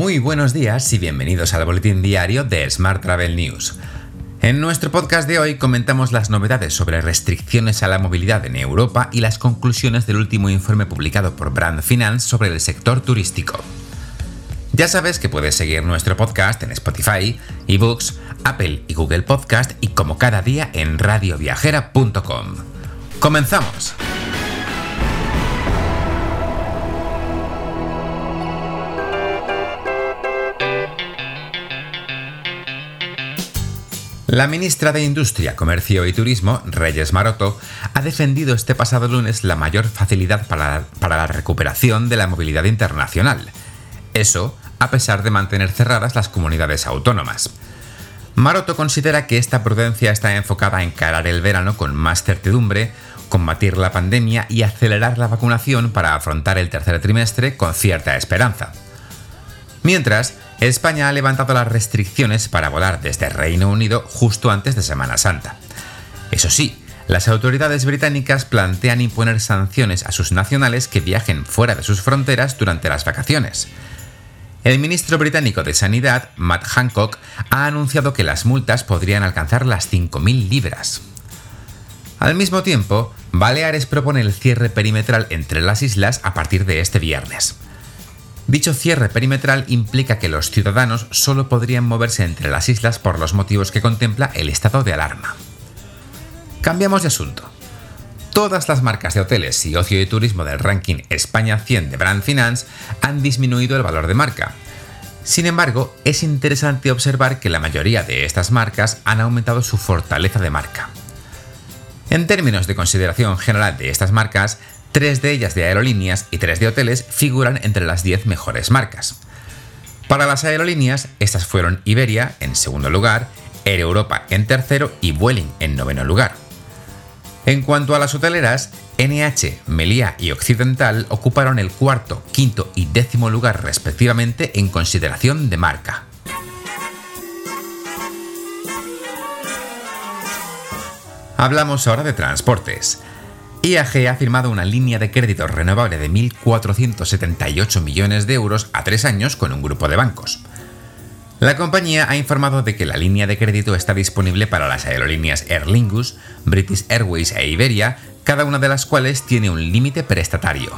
Muy buenos días y bienvenidos al boletín diario de Smart Travel News. En nuestro podcast de hoy comentamos las novedades sobre restricciones a la movilidad en Europa y las conclusiones del último informe publicado por Brand Finance sobre el sector turístico. Ya sabes que puedes seguir nuestro podcast en Spotify, eBooks, Apple y Google Podcast y como cada día en radioviajera.com. ¡Comenzamos! La ministra de Industria, Comercio y Turismo, Reyes Maroto, ha defendido este pasado lunes la mayor facilidad para, la recuperación de la movilidad internacional. Eso a pesar de mantener cerradas las comunidades autónomas. Maroto considera que esta prudencia está enfocada a encarar el verano con más certidumbre, combatir la pandemia y acelerar la vacunación para afrontar el tercer trimestre con cierta esperanza. Mientras, España ha levantado las restricciones para volar desde Reino Unido justo antes de Semana Santa. Eso sí, las autoridades británicas plantean imponer sanciones a sus nacionales que viajen fuera de sus fronteras durante las vacaciones. El ministro británico de Sanidad, Matt Hancock, ha anunciado que las multas podrían alcanzar las 5.000 libras. Al mismo tiempo, Baleares propone el cierre perimetral entre las islas a partir de este viernes. Dicho cierre perimetral implica que los ciudadanos solo podrían moverse entre las islas por los motivos que contempla el estado de alarma. Cambiamos de asunto. Todas las marcas de hoteles y ocio y turismo del ranking España 100 de Brand Finance han disminuido el valor de marca. Sin embargo, es interesante observar que la mayoría de estas marcas han aumentado su fortaleza de marca. En términos de consideración general de estas marcas, Tres de ellas de aerolíneas y tres de hoteles figuran entre las 10 mejores marcas. Para las aerolíneas, estas fueron Iberia en segundo lugar, Air Europa en tercero y Vueling en noveno lugar. En cuanto a las hoteleras, NH, Meliá y Occidental ocuparon el cuarto, quinto y décimo lugar respectivamente en consideración de marca. Hablamos ahora de transportes. IAG ha firmado una línea de crédito renovable de 1.478 millones de euros a tres años con un grupo de bancos. La compañía ha informado de que la línea de crédito está disponible para las aerolíneas Aer Lingus, British Airways e Iberia, cada una de las cuales tiene un límite prestatario.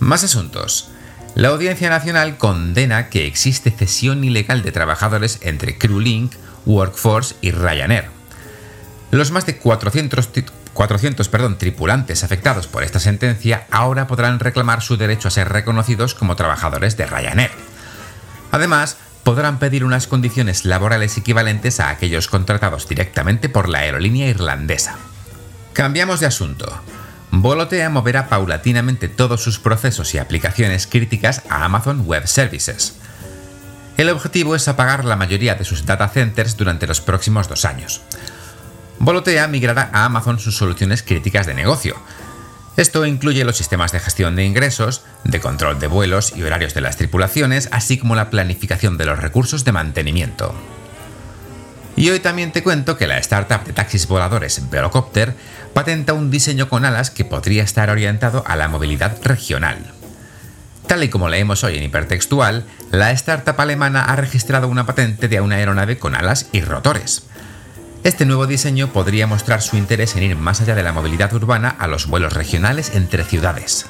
Más asuntos. La Audiencia Nacional condena que existe cesión ilegal de trabajadores entre CrewLink, Workforce y Ryanair. Los más de 400 400 perdón, tripulantes afectados por esta sentencia ahora podrán reclamar su derecho a ser reconocidos como trabajadores de Ryanair. Además, podrán pedir unas condiciones laborales equivalentes a aquellos contratados directamente por la aerolínea irlandesa. Cambiamos de asunto. Volotea moverá paulatinamente todos sus procesos y aplicaciones críticas a Amazon Web Services. El objetivo es apagar la mayoría de sus data centers durante los próximos dos años. Volotea migrará a Amazon sus soluciones críticas de negocio. Esto incluye los sistemas de gestión de ingresos, de control de vuelos y horarios de las tripulaciones, así como la planificación de los recursos de mantenimiento. Y hoy también te cuento que la startup de taxis voladores Velocopter patenta un diseño con alas que podría estar orientado a la movilidad regional. Tal y como leemos hoy en hipertextual, la startup alemana ha registrado una patente de una aeronave con alas y rotores. Este nuevo diseño podría mostrar su interés en ir más allá de la movilidad urbana a los vuelos regionales entre ciudades.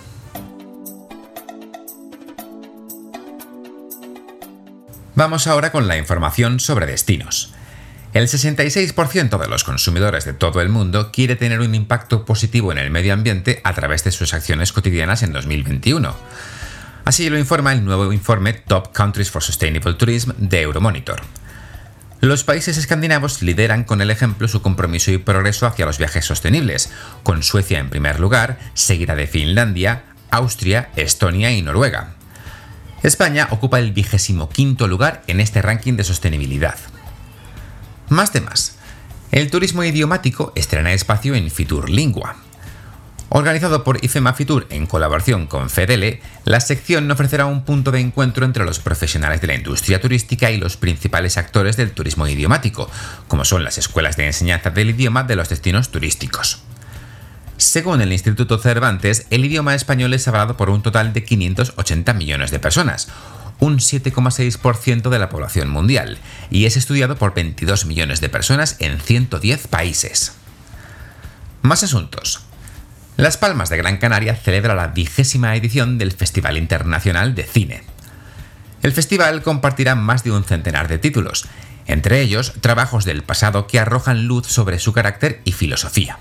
Vamos ahora con la información sobre destinos. El 66% de los consumidores de todo el mundo quiere tener un impacto positivo en el medio ambiente a través de sus acciones cotidianas en 2021. Así lo informa el nuevo informe Top Countries for Sustainable Tourism de Euromonitor. Los países escandinavos lideran con el ejemplo su compromiso y progreso hacia los viajes sostenibles, con Suecia en primer lugar, seguida de Finlandia, Austria, Estonia y Noruega. España ocupa el vigésimo quinto lugar en este ranking de sostenibilidad. Más temas. El turismo idiomático estrena espacio en Fitur Lingua. Organizado por IFEMA Fitur en colaboración con Fedele, la sección ofrecerá un punto de encuentro entre los profesionales de la industria turística y los principales actores del turismo idiomático, como son las escuelas de enseñanza del idioma de los destinos turísticos. Según el Instituto Cervantes, el idioma español es hablado por un total de 580 millones de personas, un 7,6% de la población mundial, y es estudiado por 22 millones de personas en 110 países. Más asuntos. Las Palmas de Gran Canaria celebra la vigésima edición del Festival Internacional de Cine. El festival compartirá más de un centenar de títulos, entre ellos trabajos del pasado que arrojan luz sobre su carácter y filosofía.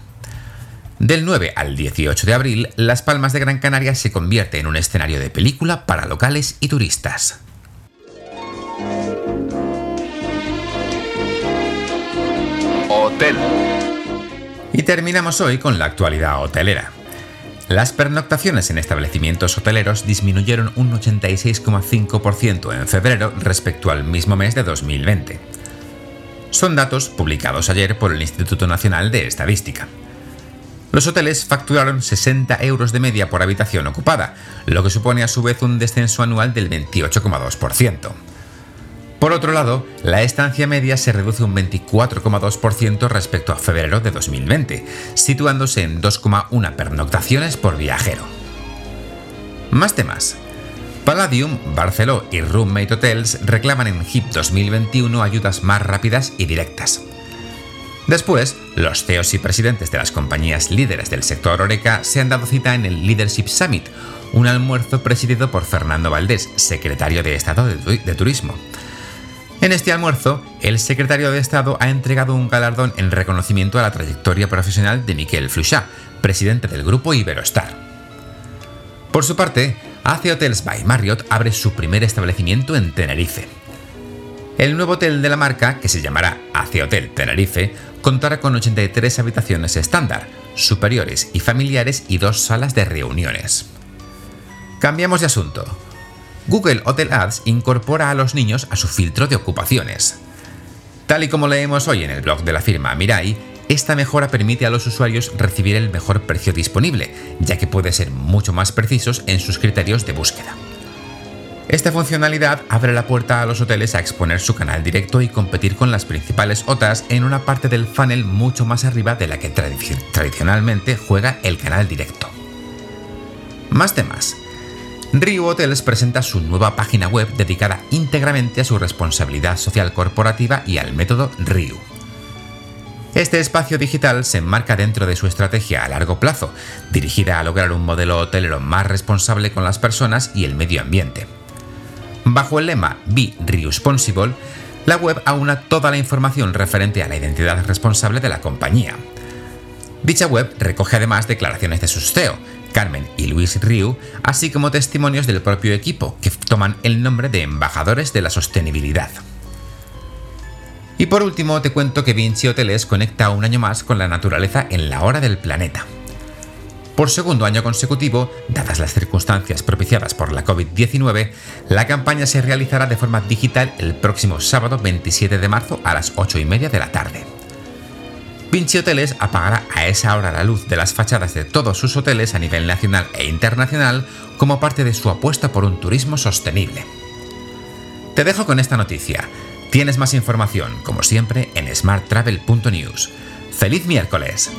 Del 9 al 18 de abril, Las Palmas de Gran Canaria se convierte en un escenario de película para locales y turistas. Hotel. Y terminamos hoy con la actualidad hotelera. Las pernoctaciones en establecimientos hoteleros disminuyeron un 86,5% en febrero respecto al mismo mes de 2020. Son datos publicados ayer por el Instituto Nacional de Estadística. Los hoteles facturaron 60 euros de media por habitación ocupada, lo que supone a su vez un descenso anual del 28,2%. Por otro lado, la estancia media se reduce un 24,2% respecto a febrero de 2020, situándose en 2,1 pernoctaciones por viajero. Más temas. Palladium, Barceló y Roommate Hotels reclaman en HIP 2021 ayudas más rápidas y directas. Después, los CEOs y presidentes de las compañías líderes del sector Oreca se han dado cita en el Leadership Summit, un almuerzo presidido por Fernando Valdés, secretario de Estado de, Turismo. En este almuerzo, el secretario de Estado ha entregado un galardón en reconocimiento a la trayectoria profesional de Miquel Fluchá, presidente del grupo Iberostar. Por su parte, AC Hotels by Marriott abre su primer establecimiento en Tenerife. El nuevo hotel de la marca, que se llamará AC Hotel Tenerife, contará con 83 habitaciones estándar, superiores y familiares y dos salas de reuniones. Cambiamos de asunto. Google Hotel Ads incorpora a los niños a su filtro de ocupaciones. Tal y como leemos hoy en el blog de la firma Mirai, esta mejora permite a los usuarios recibir el mejor precio disponible, ya que puede ser mucho más precisos en sus criterios de búsqueda. Esta funcionalidad abre la puerta a los hoteles a exponer su canal directo y competir con las principales OTAs en una parte del funnel mucho más arriba de la que tradicionalmente juega el canal directo. Más temas. Ryu Hotels presenta su nueva página web dedicada íntegramente a su responsabilidad social corporativa y al método Ryu. Este espacio digital se enmarca dentro de su estrategia a largo plazo, dirigida a lograr un modelo hotelero más responsable con las personas y el medio ambiente. Bajo el lema Be Responsible, la web aúna toda la información referente a la identidad responsable de la compañía. Dicha web recoge además declaraciones de sus CEO, Carmen y Luis Riu, así como testimonios del propio equipo, que toman el nombre de embajadores de la sostenibilidad. Y por último, te cuento que Vinci Hoteles conecta un año más con la naturaleza en la hora del planeta. Por segundo año consecutivo, dadas las circunstancias propiciadas por la COVID-19, la campaña se realizará de forma digital el próximo sábado 27 de marzo a las 8 y media de la tarde. Vinci Hoteles apagará a esa hora la luz de las fachadas de todos sus hoteles a nivel nacional e internacional como parte de su apuesta por un turismo sostenible. Te dejo con esta noticia. Tienes más información, como siempre, en smarttravel.news. ¡Feliz miércoles!